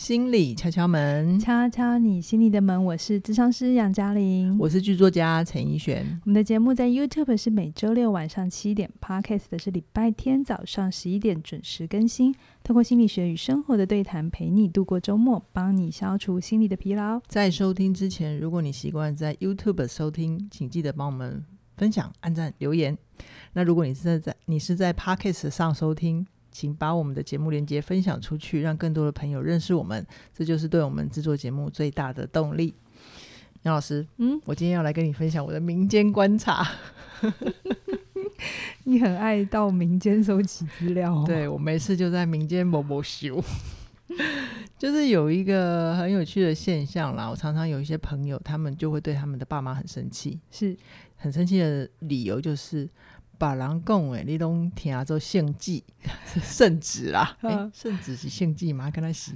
心理敲敲门，敲敲你心里的门。我是智商师杨嘉玲，我是剧作家陈奕璇。我们的节目在 YouTube 是每周六晚上七点，Podcast 的是礼拜天早上十一点准时更新。透过心理学与生活的对谈，陪你度过周末，帮你消除心理的疲劳。在收听之前，如果你习惯在 YouTube 收听，请记得帮我们分享、按赞、留言。那如果你是在在你是在 Podcast 上收听，请把我们的节目连接分享出去，让更多的朋友认识我们，这就是对我们制作节目最大的动力。杨老师，嗯，我今天要来跟你分享我的民间观察。你很爱到民间收集资料哦？对，我没事就在民间某某修。就是有一个很有趣的现象啦，我常常有一些朋友，他们就会对他们的爸妈很生气，是很生气的理由就是。把人讲诶，你拢听做圣旨，圣旨啦，圣旨是圣旨嘛？跟他洗。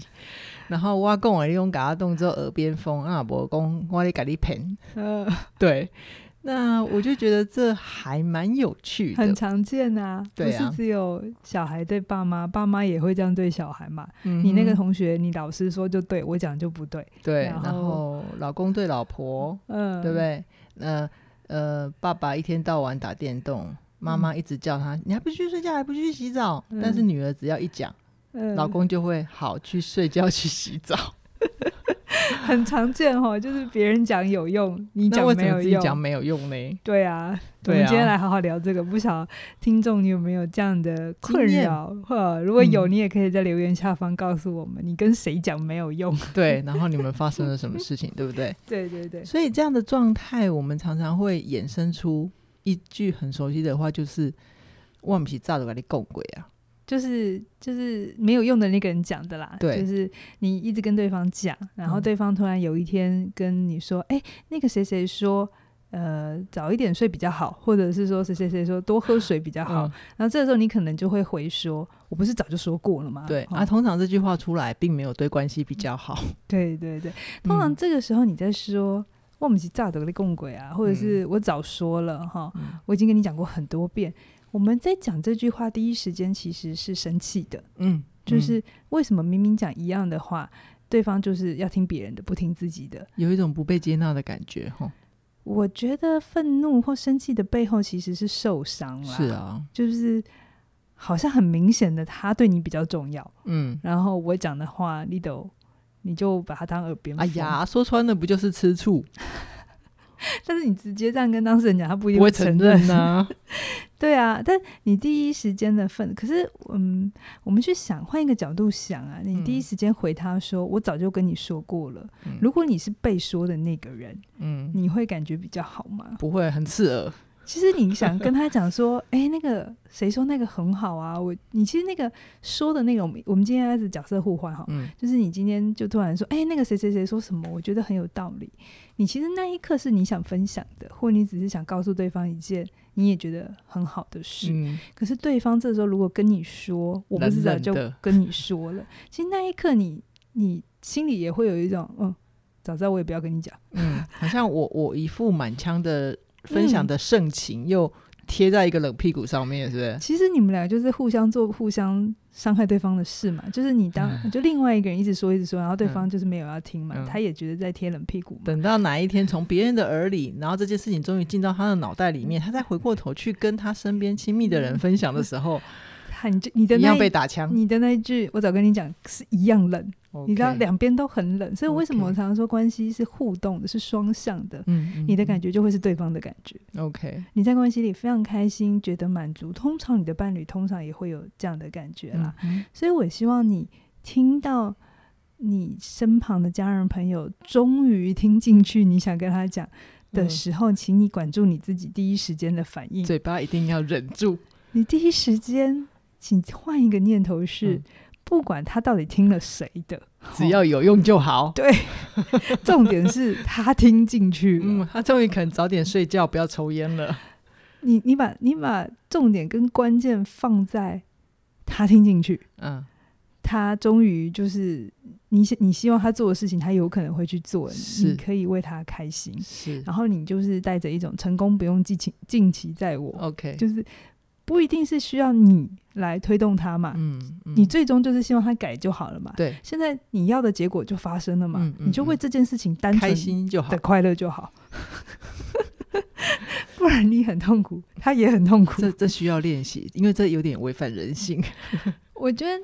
然后我讲诶，你拢甲我当做耳边风啊，无讲我咧甲你骗。嗯，对。那我就觉得这还蛮有趣的，很常见啊。对啊，不是只有小孩对爸妈，爸妈也会这样对小孩嘛。嗯，你那个同学，你老师说就对，我讲就不对。对，然后，然后老公对老婆，嗯，对不对？那呃，爸爸一天到晚打电动。妈妈一直叫他，你还不去睡觉，还不去洗澡？嗯、但是女儿只要一讲，嗯、老公就会好去睡觉去洗澡，很常见哦。就是别人讲有用，你讲没有用，自己讲没有用呢？对啊，对啊，我们今天来好好聊这个。不晓得听众你有没有这样的困扰？或如果有，你也可以在留言下方告诉我们，你跟谁讲没有用？对，然后你们发生了什么事情，对不对？对对对。所以这样的状态，我们常常会衍生出。一句很熟悉的话就是“我不是早就跟你讲过啊”，就是就是没有用的那个人讲的啦。对，就是你一直跟对方讲，然后对方突然有一天跟你说：“哎、嗯欸，那个谁谁说，呃，早一点睡比较好，或者是说谁谁谁说多喝水比较好。嗯”然后这个时候你可能就会回说：“我不是早就说过了吗？”对、哦、啊，通常这句话出来并没有对关系比较好。对对对，通常这个时候你在说。嗯我们是炸的共轨啊，或者是我早说了哈，嗯、我已经跟你讲过很多遍。我们在讲这句话第一时间其实是生气的，嗯，就是为什么明明讲一样的话，对方就是要听别人的，不听自己的，有一种不被接纳的感觉哈。我觉得愤怒或生气的背后其实是受伤了，是啊，就是好像很明显的他对你比较重要，嗯，然后我讲的话你都。你就把它当耳边风。哎呀，说穿了不就是吃醋？但是你直接这样跟当事人讲，他不一定会承认呢、啊。对啊，但你第一时间的份，可是嗯，我们去想，换一个角度想啊，你第一时间回他说：“嗯、我早就跟你说过了。嗯”如果你是被说的那个人，嗯，你会感觉比较好吗？不会，很刺耳。其实你想跟他讲说，哎、欸，那个谁说那个很好啊？我你其实那个说的那个，我们我们今天开始角色互换哈，嗯，就是你今天就突然说，哎、欸，那个谁谁谁说什么，我觉得很有道理。你其实那一刻是你想分享的，或你只是想告诉对方一件你也觉得很好的事。嗯、可是对方这时候如果跟你说，我不是早就跟你说了，其实那一刻你你心里也会有一种，嗯，早知道我也不要跟你讲，嗯，好像我我一副满腔的。分享的盛情又贴在一个冷屁股上面，是不是？其实你们俩就是互相做互相伤害对方的事嘛。就是你当就另外一个人一直说一直说，然后对方就是没有要听嘛，他也觉得在贴冷屁股。等到哪一天从别人的耳里，然后这件事情终于进到他的脑袋里面，他再回过头去跟他身边亲密的人分享的时候，你你的那一样被打枪，你的那一句我早跟你讲是一样冷。Okay, 你知道两边都很冷，所以为什么我常常说关系是互动的，是双向的。嗯，嗯，你的感觉就会是对方的感觉。OK，你在关系里非常开心，觉得满足，通常你的伴侣通常也会有这样的感觉啦。所以我希望你听到你身旁的家人朋友终于听进去你想跟他讲的时候，嗯，请你管住你自己第一时间的反应，嘴巴一定要忍住。你第一时间，请换一个念头是。嗯不管他到底听了谁的，只要有用就好。对，重点是他听进去。嗯，他终于肯早点睡觉，不要抽烟了。你你把你把重点跟关键放在他听进去。嗯，他终于就是你你希望他做的事情，他有可能会去做。是你可以为他开心。是，然后你就是带着一种成功不用尽情尽其在我。OK，就是。不一定是需要你来推动他嘛，嗯，嗯你最终就是希望他改就好了嘛。对，现在你要的结果就发生了嘛，嗯嗯你就为这件事情单纯开心就好的快乐就好，不然你很痛苦，他也很痛苦。这这需要练习，因为这有点违反人性。我觉得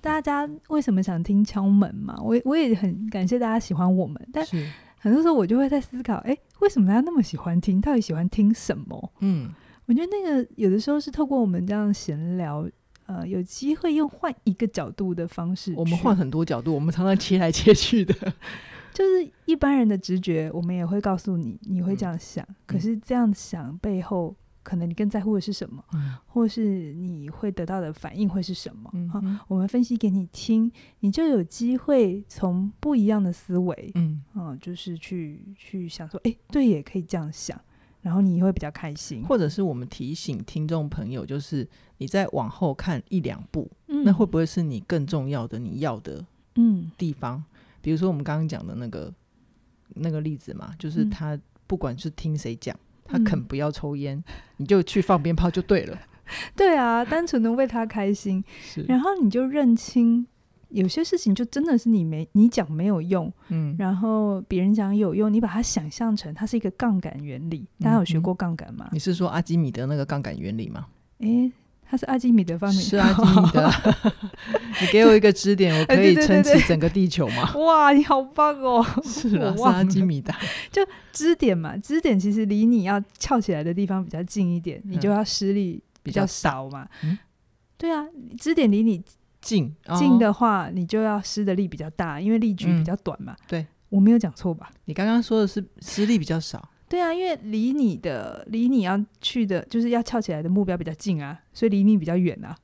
大家为什么想听敲门嘛？我我也很感谢大家喜欢我们，但是很多时候我就会在思考，哎，为什么大家那么喜欢听？到底喜欢听什么？嗯。我觉得那个有的时候是透过我们这样闲聊，呃，有机会用换一个角度的方式。我们换很多角度，我们常常切来切去的。就是一般人的直觉，我们也会告诉你，你会这样想。嗯、可是这样想背后，可能你更在乎的是什么，嗯、或是你会得到的反应会是什么？嗯啊，我们分析给你听，你就有机会从不一样的思维，嗯啊，就是去去想说，哎，对，也可以这样想。然后你会比较开心，或者是我们提醒听众朋友，就是你再往后看一两步，嗯、那会不会是你更重要的你要的嗯地方？嗯、比如说我们刚刚讲的那个那个例子嘛，就是他不管是听谁讲，嗯、他肯不要抽烟，嗯、你就去放鞭炮就对了。对啊，单纯的为他开心，是然后你就认清。有些事情就真的是你没你讲没有用，嗯，然后别人讲有用，你把它想象成它是一个杠杆原理。大家有学过杠杆吗？你是说阿基米德那个杠杆原理吗？诶，它是阿基米德发明的，是阿基米德。你给我一个支点，我可以撑起整个地球吗？哇，你好棒哦！是啊，是阿基米德。就支点嘛，支点其实离你要翘起来的地方比较近一点，你就要施力比较少嘛。嗯，对啊，支点离你。近近的话，你就要施的力比较大，因为力矩比较短嘛。嗯、对，我没有讲错吧？你刚刚说的是施力比较少。对啊，因为离你的离你要去的，就是要翘起来的目标比较近啊，所以离你比较远啊。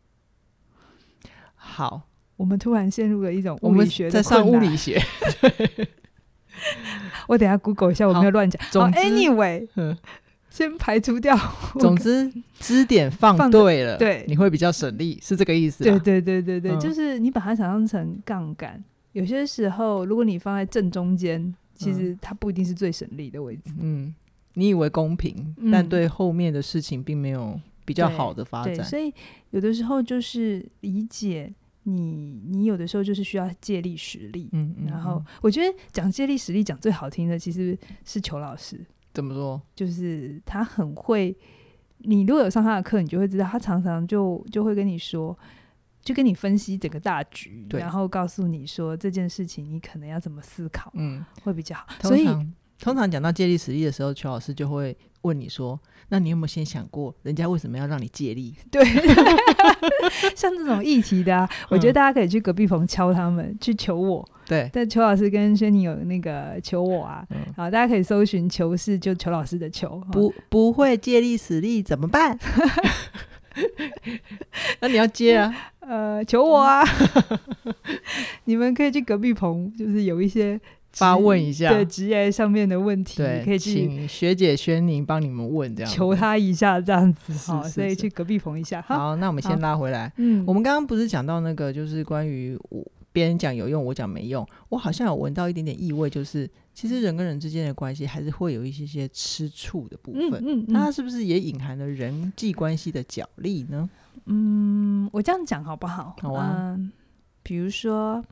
好，我们突然陷入了一种物理学在上物理学。对，我等下 Google 一下，我没有乱讲。总之，Anyway。先排除掉。总之，支点放对了，对，你会比较省力，是这个意思。对对对对对，嗯、就是你把它想象成杠杆。有些时候，如果你放在正中间，其实它不一定是最省力的位置。嗯，你以为公平，嗯、但对后面的事情并没有比较好的发展。所以有的时候就是理解你，你有的时候就是需要借力使力。嗯，嗯，然后我觉得讲借力使力讲最好听的，其实是裘老师。怎么说？就是他很会，你如果有上他的课，你就会知道，他常常就就会跟你说，就跟你分析整个大局，然后告诉你说这件事情你可能要怎么思考，嗯，会比较好。所以通常讲到借力使力的时候，邱老师就会问你说：“那你有没有先想过，人家为什么要让你借力？” 对，像这种议题的、啊，我觉得大家可以去隔壁棚敲他们，嗯、去求我。对，但邱老师跟轩宁有那个求我啊，嗯、好，大家可以搜寻“求是”，就邱老师的“求”。不不会借力使力怎么办？那你要接啊？呃，求我啊！你们可以去隔壁棚，就是有一些。发问一下，对职业上面的问题，对，可以请学姐轩宁帮你们问这样，求他一下这样子，好，所以去隔壁棚一下。好，那我们先拉回来。嗯，我们刚刚不是讲到那个，就是关于我别人讲有用，我讲没用，我好像有闻到一点点异味，就是其实人跟人之间的关系还是会有一些些吃醋的部分。嗯，那它是不是也隐含了人际关系的角力呢？嗯，我这样讲好不好？好啊。嗯，比如说。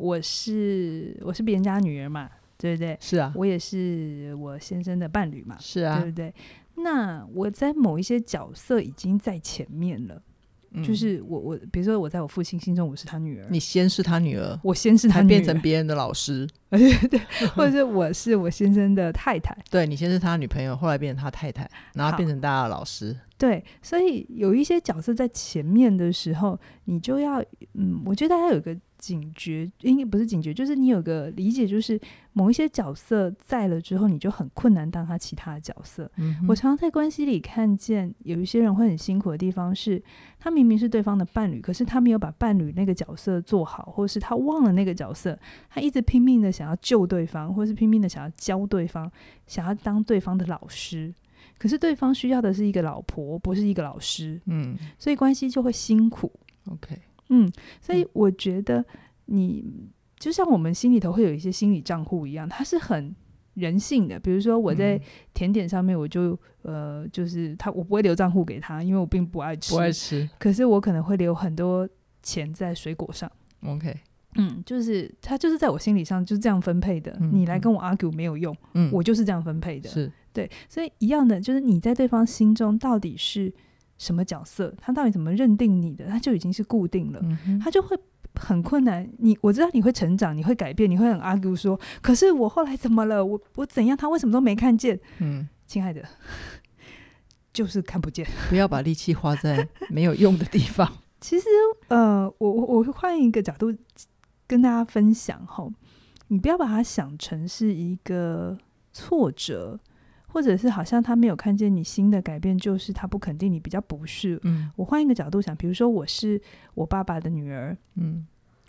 我是我是别人家女儿嘛，对不对？是啊，我也是我先生的伴侣嘛，是啊，对不对？那我在某一些角色已经在前面了，嗯、就是我我比如说我在我父亲心中我是他女儿，你先是他女儿，我先是他女儿，变成别人的老师，对对，或者是我是我先生的太太，对，你先是他女朋友，后来变成他太太，然后变成大家的老师，对，所以有一些角色在前面的时候，你就要嗯，我觉得大家有一个。警觉应该不是警觉，就是你有个理解，就是某一些角色在了之后，你就很困难当他其他的角色。嗯、我常常在关系里看见有一些人会很辛苦的地方是，他明明是对方的伴侣，可是他没有把伴侣那个角色做好，或是他忘了那个角色，他一直拼命的想要救对方，或是拼命的想要教对方，想要当对方的老师，可是对方需要的是一个老婆，不是一个老师。嗯，所以关系就会辛苦。OK。嗯，所以我觉得你就像我们心里头会有一些心理账户一样，它是很人性的，比如说我在甜点上面，我就、嗯、呃，就是他，我不会留账户给他，因为我并不爱吃，不爱吃。可是我可能会留很多钱在水果上。OK，嗯，就是他就是在我心理上就是这样分配的。嗯、你来跟我 argue 没有用，嗯，我就是这样分配的。是对，所以一样的，就是你在对方心中到底是什么角色，他到底怎么认定你的，他就已经是固定了，嗯、他就会。很困难，你我知道你会成长，你会改变，你会很 argue 说，可是我后来怎么了？我我怎样？他为什么都没看见？嗯，亲爱的，就是看不见。不要把力气花在没有用的地方。其实，呃，我我我会换一个角度跟大家分享哈，你不要把它想成是一个挫折。或者是好像他没有看见你新的改变，就是他不肯定你比较不是。嗯，我换一个角度想，比如说我是我爸爸的女儿，嗯，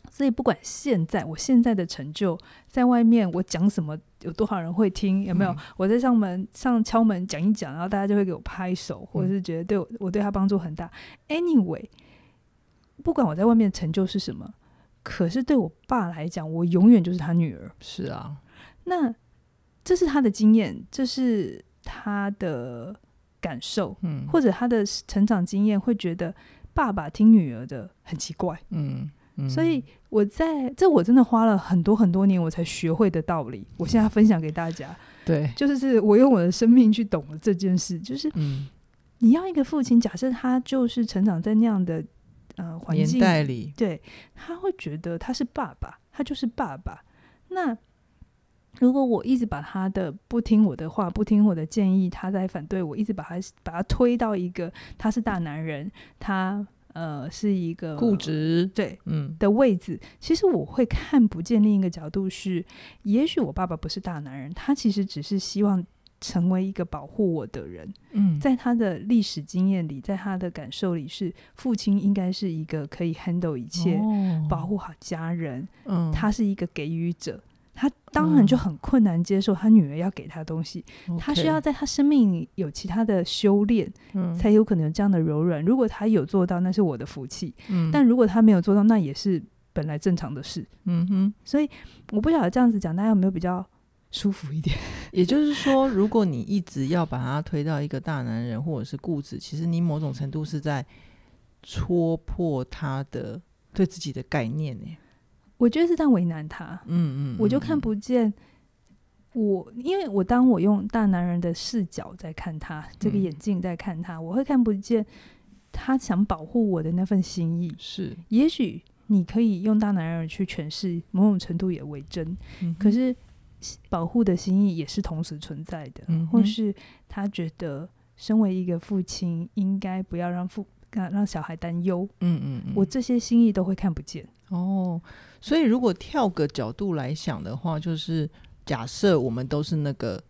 所以不管现在我现在的成就，在外面我讲什么，有多少人会听，有没有？嗯，我在上门上敲门讲一讲，然后大家就会给我拍手，或者是觉得对我我对他帮助很大。Anyway，不管我在外面的成就是什么，可是对我爸来讲，我永远就是他女儿。是啊，那。这是他的经验，这是他的感受，嗯，或者他的成长经验，会觉得爸爸听女儿的很奇怪，嗯，嗯，所以我在这我真的花了很多很多年，我才学会的道理，我现在分享给大家，对，就是我用我的生命去懂了这件事，就是，嗯，你要一个父亲，假设他就是成长在那样的呃环境里，对，他会觉得他是爸爸，他就是爸爸，那。如果我一直把他的不听我的话，不听我的建议，他在反对我，一直把他把他推到一个他是大男人，他呃是一个固执对嗯的位置，嗯，其实我会看不见另一个角度是，也许我爸爸不是大男人，他其实只是希望成为一个保护我的人。嗯，在他的历史经验里，在他的感受里，是父亲应该是一个可以 handle 一切，哦，保护好家人。嗯，他是一个给予者。他当然就很困难接受他女儿要给他东西，嗯、他需要在他生命里有其他的修炼，嗯，才有可能有这样的柔软。如果他有做到，那是我的福气，嗯，但如果他没有做到，那也是本来正常的事，嗯哼。所以我不晓得这样子讲，大家有没有比较舒服一点？也就是说，如果你一直要把他推到一个大男人或者是固执，其实你某种程度是在戳破他的对自己的概念呢。我觉得是在为难他，嗯嗯，我就看不见我，因为我当我用大男人的视角在看他，嗯、这个眼镜在看他，我会看不见他想保护我的那份心意。是，也许你可以用大男人去诠释，某种程度也为真，嗯，可是保护的心意也是同时存在的，嗯，或是他觉得身为一个父亲，应该不要让父让让小孩担忧，嗯嗯，我这些心意都会看不见。哦，所以如果跳个角度来想的话，就是假设我们都是那个，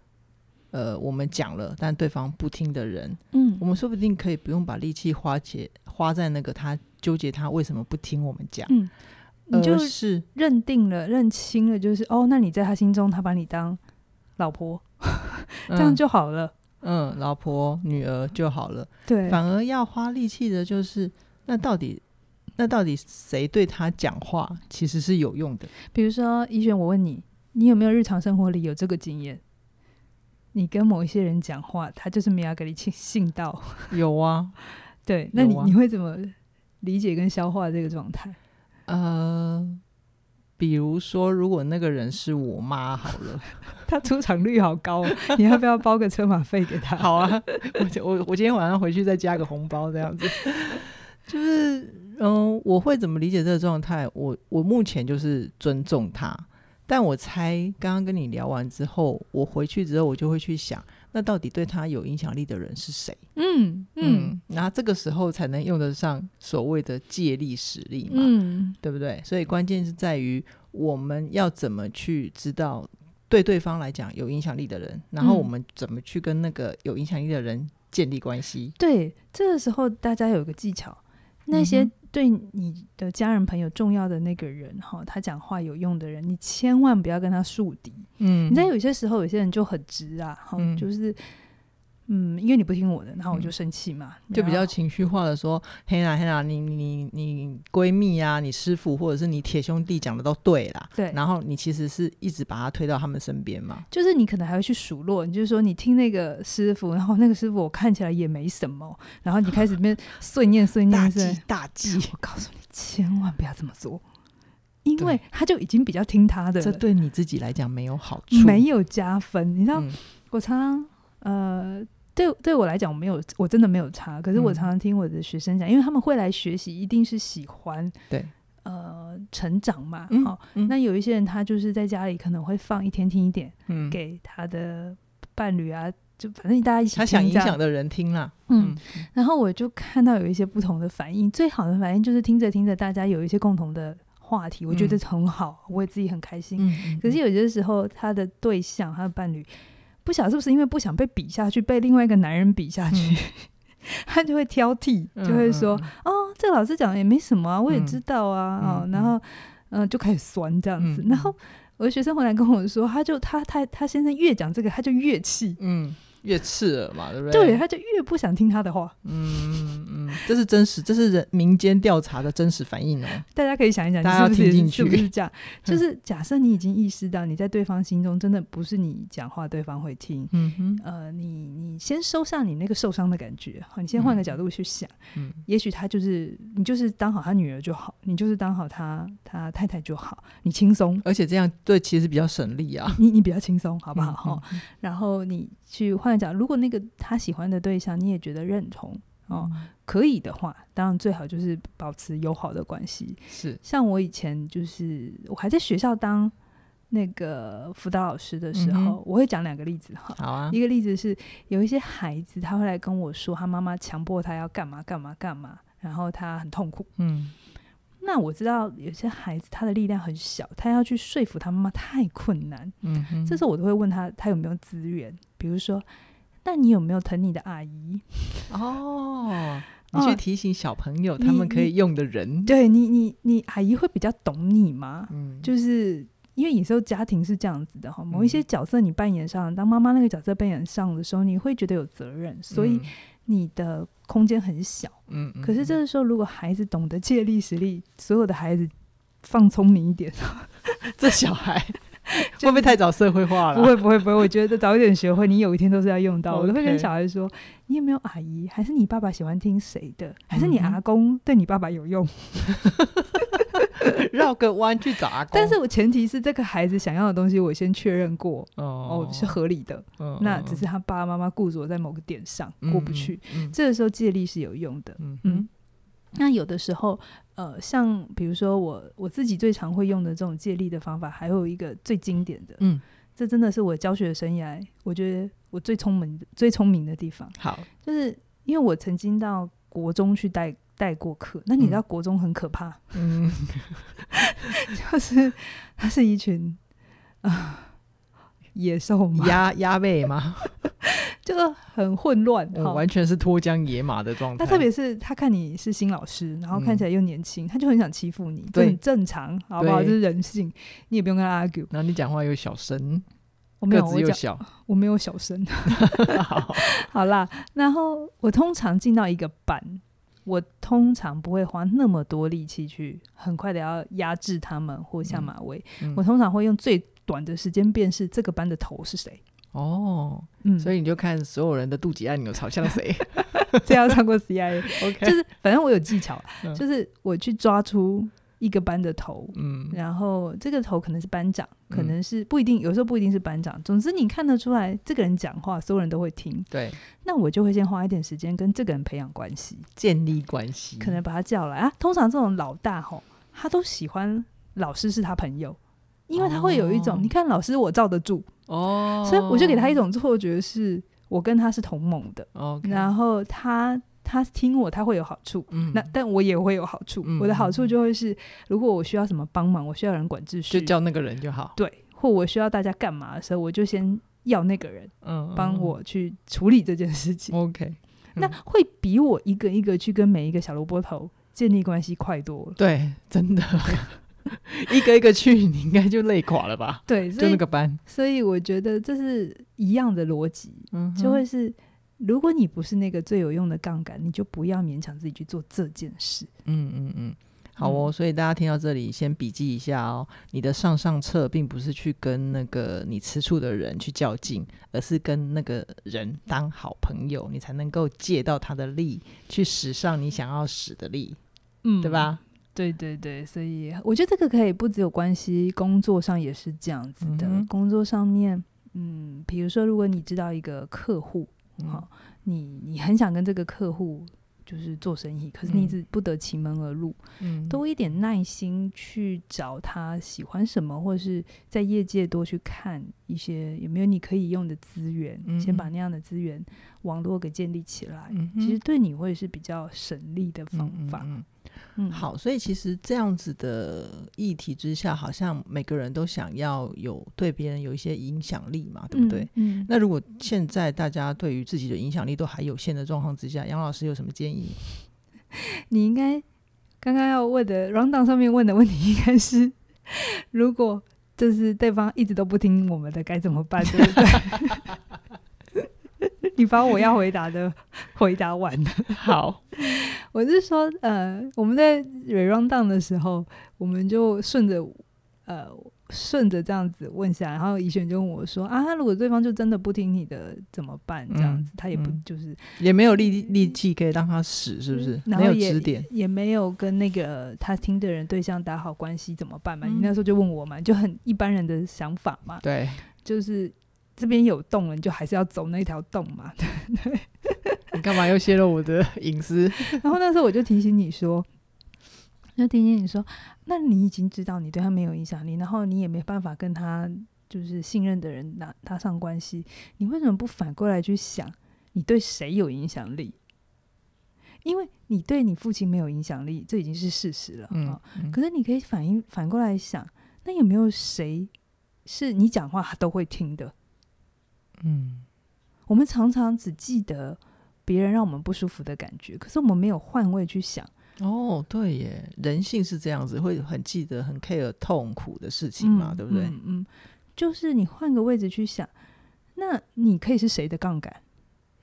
呃，我们讲了，但对方不听的人，嗯，我们说不定可以不用把力气花钱花在那个他纠结他为什么不听我们讲，嗯，你就是认定了认清了，就是哦，那你在他心中他把你当老婆，这样就好了，嗯，嗯，老婆女儿就好了，对，反而要花力气的就是那到底。那到底谁对他讲话其实是有用的？比如说，怡璇，我问你，你有没有日常生活里有这个经验？你跟某一些人讲话，他就是没有给你信信到。有啊，对，那你、啊、你会怎么理解跟消化这个状态？呃，比如说，如果那个人是我妈，好了，他出场率好高，你要不要包个车马费给他？好啊，我我我今天晚上回去再加个红包，这样子，就是。嗯，我会怎么理解这个状态？我我目前就是尊重他，但我猜刚刚跟你聊完之后，我回去之后我就会去想，那到底对他有影响力的人是谁？嗯嗯，那、嗯、这个时候才能用得上所谓的借力使力嘛，嗯，对不对？所以关键是在于我们要怎么去知道对对方来讲有影响力的人，然后我们怎么去跟那个有影响力的人建立关系？嗯、对，这个时候大家有一个技巧，那些、嗯。对你的家人朋友重要的那个人哈，他讲话有用的人，你千万不要跟他树敌。嗯，你知道有些时候有些人就很直啊，哈、嗯，就是嗯，因为你不听我的，然后我就生气嘛，嗯、就比较情绪化的说，嘿啦嘿啦，你你你闺蜜啊，你师傅或者是你铁兄弟讲的都对啦，对，然后你其实是一直把他推到他们身边嘛，就是你可能还会去数落，你就是说你听那个师傅，然后那个师傅我看起来也没什么，然后你开始变 碎念碎念，大忌大忌，我告诉你，千万不要这么做，因为他就已经比较听他的，这对你自己来讲没有好处，没有加分，你知道，嗯、我常常呃。对，对我来讲，我没有，我真的没有差。可是我常常听我的学生讲，嗯、因为他们会来学习，一定是喜欢对呃成长嘛。好、那有一些人他就是在家里可能会放一天听一点，嗯，给他的伴侣啊，就反正大家一起听。他想影响的人听了，嗯。嗯，然后我就看到有一些不同的反应，最好的反应就是听着听着，大家有一些共同的话题，我觉得很好，嗯、我也自己很开心。嗯、可是有些时候，他的对象，他的伴侣。不晓得是不是因为不想被比下去，被另外一个男人比下去，嗯、他就会挑剔，就会说：“嗯、哦，这个老师讲的也没什么啊，我也知道啊。嗯”哦，然后嗯、呃，就开始酸这样子。嗯、然后我的学生回来跟我说，他就他他他先生越讲这个，他就越气。嗯。越刺耳嘛，对不对？对，他就越不想听他的话。嗯嗯，这是真实，这是人民间调查的真实反应哦。大家可以想一想，大家要听进去，是不是这样？就是假设你已经意识到你在对方心中真的不是你讲话，对方会听。嗯哼，呃，你你先收下你那个受伤的感觉，好，你先换个角度去想。嗯，也许他就是你，就是当好他女儿就好，你就是当好他他太太就好，你轻松，而且这样对其实比较省力啊。你你比较轻松，好不好？哈，然后你。去换讲，如果那个他喜欢的对象你也觉得认同哦，嗯、可以的话，当然最好就是保持友好的关系。是，像我以前就是我还在学校当那个辅导老师的时候，嗯、我会讲两个例子哈。好啊，一个例子是有一些孩子他会来跟我说，他妈妈强迫他要干嘛干嘛干嘛，然后他很痛苦。嗯。那我知道有些孩子他的力量很小，他要去说服他妈妈太困难。嗯哼，这时候我都会问他，他有没有资源？比如说，那你有没有疼你的阿姨？哦，你去提醒小朋友他们可以用的人。你对你，你你阿姨会比较懂你吗？嗯，就是因为有时候家庭是这样子的哈，某一些角色你扮演上，当妈妈那个角色扮演上的时候，你会觉得有责任，所以你的。空间很小，嗯，嗯，可是这个时候，如果孩子懂得借力使力，所有的孩子放聪明一点，这小孩 会不会太早社会化了？不会，不会，不会。我觉得早一点学会，你有一天都是要用到。我都会跟小孩说：“你有没有阿姨？还是你爸爸喜欢听谁的？还是你阿公对你爸爸有用？” 绕个弯去找阿公，但是我前提是这个孩子想要的东西，我先确认过哦，哦，是合理的。哦、那只是他爸爸妈妈固着在某个点上、嗯、过不去，嗯、这个时候借力是有用的。嗯，嗯，那有的时候，呃，像比如说我我自己最常会用的这种借力的方法，还有一个最经典的，嗯，这真的是我教学的生涯，我觉得我最聪明最聪明的地方。好，就是因为我曾经到国中去带。带过课，那你知道国中很可怕，嗯，就是他是一群啊、呃、野兽嘛，鸭鸭背吗，就很混乱，哦、完全是脱缰野马的状态。他特别是他看你是新老师，然后看起来又年轻，嗯、他就很想欺负你，对，很正常，好不好？这是人性，你也不用跟他 argue。然后你讲话又小声，我没有，个子又小，我，我没有小声。好，好啦，然后我通常进到一个班。我通常不会花那么多力气去很快的要压制他们或下马威，嗯。嗯、我通常会用最短的时间辨识这个班的头是谁。哦，嗯，所以你就看所有人的肚脐按钮朝向谁，这要上过 CIA，OK，就是反正我有技巧，嗯、就是我去抓出。一个班的头，嗯，然后这个头可能是班长，嗯、可能是不一定，有时候不一定是班长。总之你看得出来，这个人讲话，所有人都会听。对，那我就会先花一点时间跟这个人培养关系，建立关系，可能把他叫来啊。通常这种老大吼，他都喜欢老师是他朋友，因为他会有一种，哦、你看老师我罩得住哦，所以我就给他一种错觉，是我跟他是同盟的。Okay 然后他。他听我，他会有好处，嗯，那但我也会有好处。嗯、我的好处就会是，如果我需要什么帮忙，我需要人管秩序，就叫那个人就好。对，或我需要大家干嘛的时候，我就先要那个人，嗯，帮我去处理这件事情。OK，、嗯、那会比我一个一个去跟每一个小萝卜头建立关系快多了。对，真的，一个一个去，你应该就累垮了吧？对，就那个班。所以我觉得这是一样的逻辑，嗯，就会是。如果你不是那个最有用的杠杆，你就不要勉强自己去做这件事。嗯嗯嗯，好哦。所以大家听到这里，先笔记一下哦。你的上上策并不是去跟那个你吃醋的人去较劲，而是跟那个人当好朋友，你才能够借到他的力，去使上你想要使的力，嗯，对吧？对对对，所以我觉得这个可以不只有关系，工作上也是这样子的。嗯、工作上面，嗯，比如说，如果你知道一个客户。好、嗯，你你很想跟这个客户就是做生意，可是你一直不得其门而入。嗯，多一点耐心去找他喜欢什么，或者是在业界多去看一些有没有你可以用的资源，嗯、先把那样的资源网络给建立起来。嗯，其实对你会是比较省力的方法。嗯好，所以其实这样子的议题之下，好像每个人都想要有对别人有一些影响力嘛，对不对？嗯。嗯，那如果现在大家对于自己的影响力都还有限的状况之下，杨老师有什么建议？你应该刚刚要问的 rundown 上面问的问题应该是，如果就是对方一直都不听我们的，该怎么办？对不对？你把我要回答的回答完了。好，我是说，呃，我们在 rundown 的时候，我们就顺着，呃，顺着这样子问下来，然后怡璇就问我说：“啊，如果对方就真的不听你的怎么办？这样子，嗯、他也不就是也没有力力气可以让他使，是不是？然后也没有指点，也没有跟那个他听的人对象打好关系，怎么办嘛？嗯、你那时候就问我嘛，就很一般人的想法嘛。对，就是。”这边有洞了，你就还是要走那条洞嘛？对对。你干嘛又泄露我的隐私？然后那时候我就提醒你说，就提醒你说，那你已经知道你对他没有影响力，然后你也没办法跟他就是信任的人拿搭上关系，你为什么不反过来去想，你对谁有影响力？因为你对你父亲没有影响力，这已经是事实了。嗯，嗯。可是你可以反应反过来想，那有没有谁是你讲话他都会听的？嗯，我们常常只记得别人让我们不舒服的感觉，可是我们没有换位去想。哦，对耶，人性是这样子，会很记得很 care 痛苦的事情嘛，嗯、对不对？嗯，嗯，就是你换个位置去想，那你可以是谁的杠杆？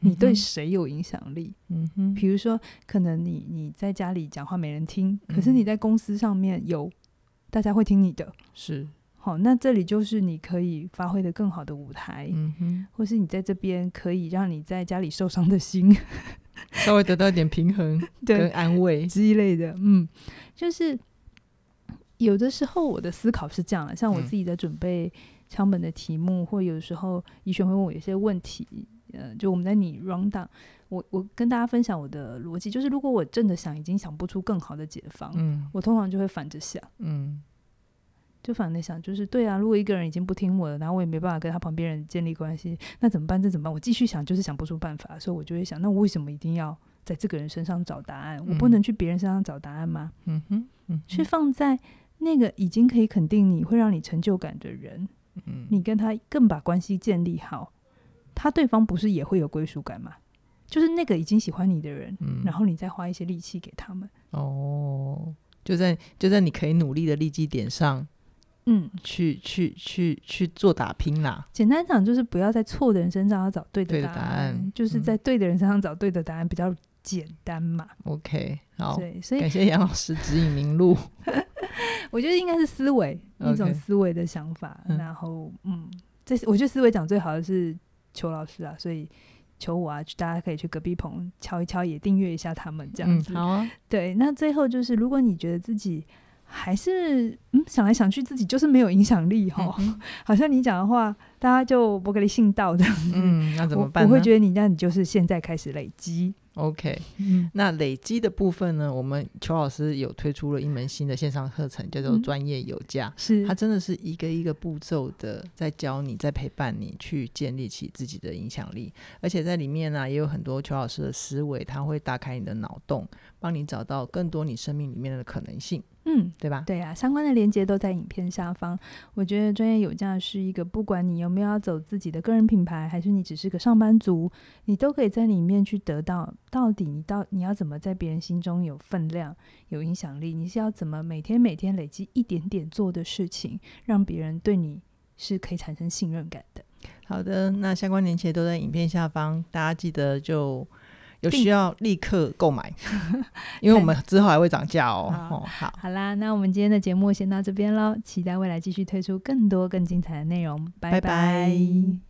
你对谁有影响力？嗯哼，比如说，可能你你在家里讲话没人听，可是你在公司上面有大家会听你的，是。好，那这里就是你可以发挥的更好的舞台，嗯哼，或是你在这边可以让你在家里受伤的心 稍微得到一点平衡 跟安慰之类的，嗯，就是有的时候我的思考是这样的，像我自己在准备枪本的题目，嗯、或有时候怡璇会问我一些问题，呃，就我们在你 round down，我我跟大家分享我的逻辑，就是如果我真的想已经想不出更好的解方，嗯，我通常就会反着想，嗯。就反正想，就是对啊，如果一个人已经不听我的，然后我也没办法跟他旁边人建立关系，那怎么办？这怎么办？我继续想，就是想不出办法，所以我就会想，那我为什么一定要在这个人身上找答案？嗯、我不能去别人身上找答案吗？嗯哼，嗯哼，去放在那个已经可以肯定你会让你成就感的人，嗯，你跟他更把关系建立好，他对方不是也会有归属感吗？就是那个已经喜欢你的人，嗯，然后你再花一些力气给他们，哦，就在就在你可以努力的利基点上。嗯，去去去去做打拼啦。简单讲，就是不要在错的人身上要找对的答案，答案就是在对的人身上找对的答案，比较简单嘛。OK，好，对，所以感谢杨老师指引明路。我觉得应该是思维一种思维的想法，然后嗯，这我觉得思维讲最好的是邱老师啊，所以求我啊，大家可以去隔壁棚敲一敲，也订阅一下他们这样子。嗯、好啊，对，那最后就是如果你觉得自己。还是嗯，想来想去，自己就是没有影响力哈。嗯、哼 好像你讲的话，大家就不给你信道的。嗯，那怎么办？我会觉得你那你就是现在开始累积。OK，嗯，那累积的部分呢？我们邱老师有推出了一门新的线上课程，叫做专业有价。是、嗯，它真的是一个一个步骤的在教你，在陪伴你去建立起自己的影响力。而且在里面呢、啊，也有很多邱老师的思维，他会打开你的脑洞，帮你找到更多你生命里面的可能性。嗯，对吧？对啊，相关的连接都在影片下方。我觉得专业有价是一个，不管你有没有要走自己的个人品牌，还是你只是个上班族，你都可以在里面去得到。到底你到你要怎么在别人心中有分量、有影响力？你是要怎么每天每天累积一点点做的事情，让别人对你是可以产生信任感的？好的，那相关链接都在影片下方，大家记得就有需要立刻购买，因为我们之后还会涨价哦。好哦，好，好啦，那我们今天的节目先到这边喽，期待未来继续推出更多更精彩的内容，拜拜。拜拜。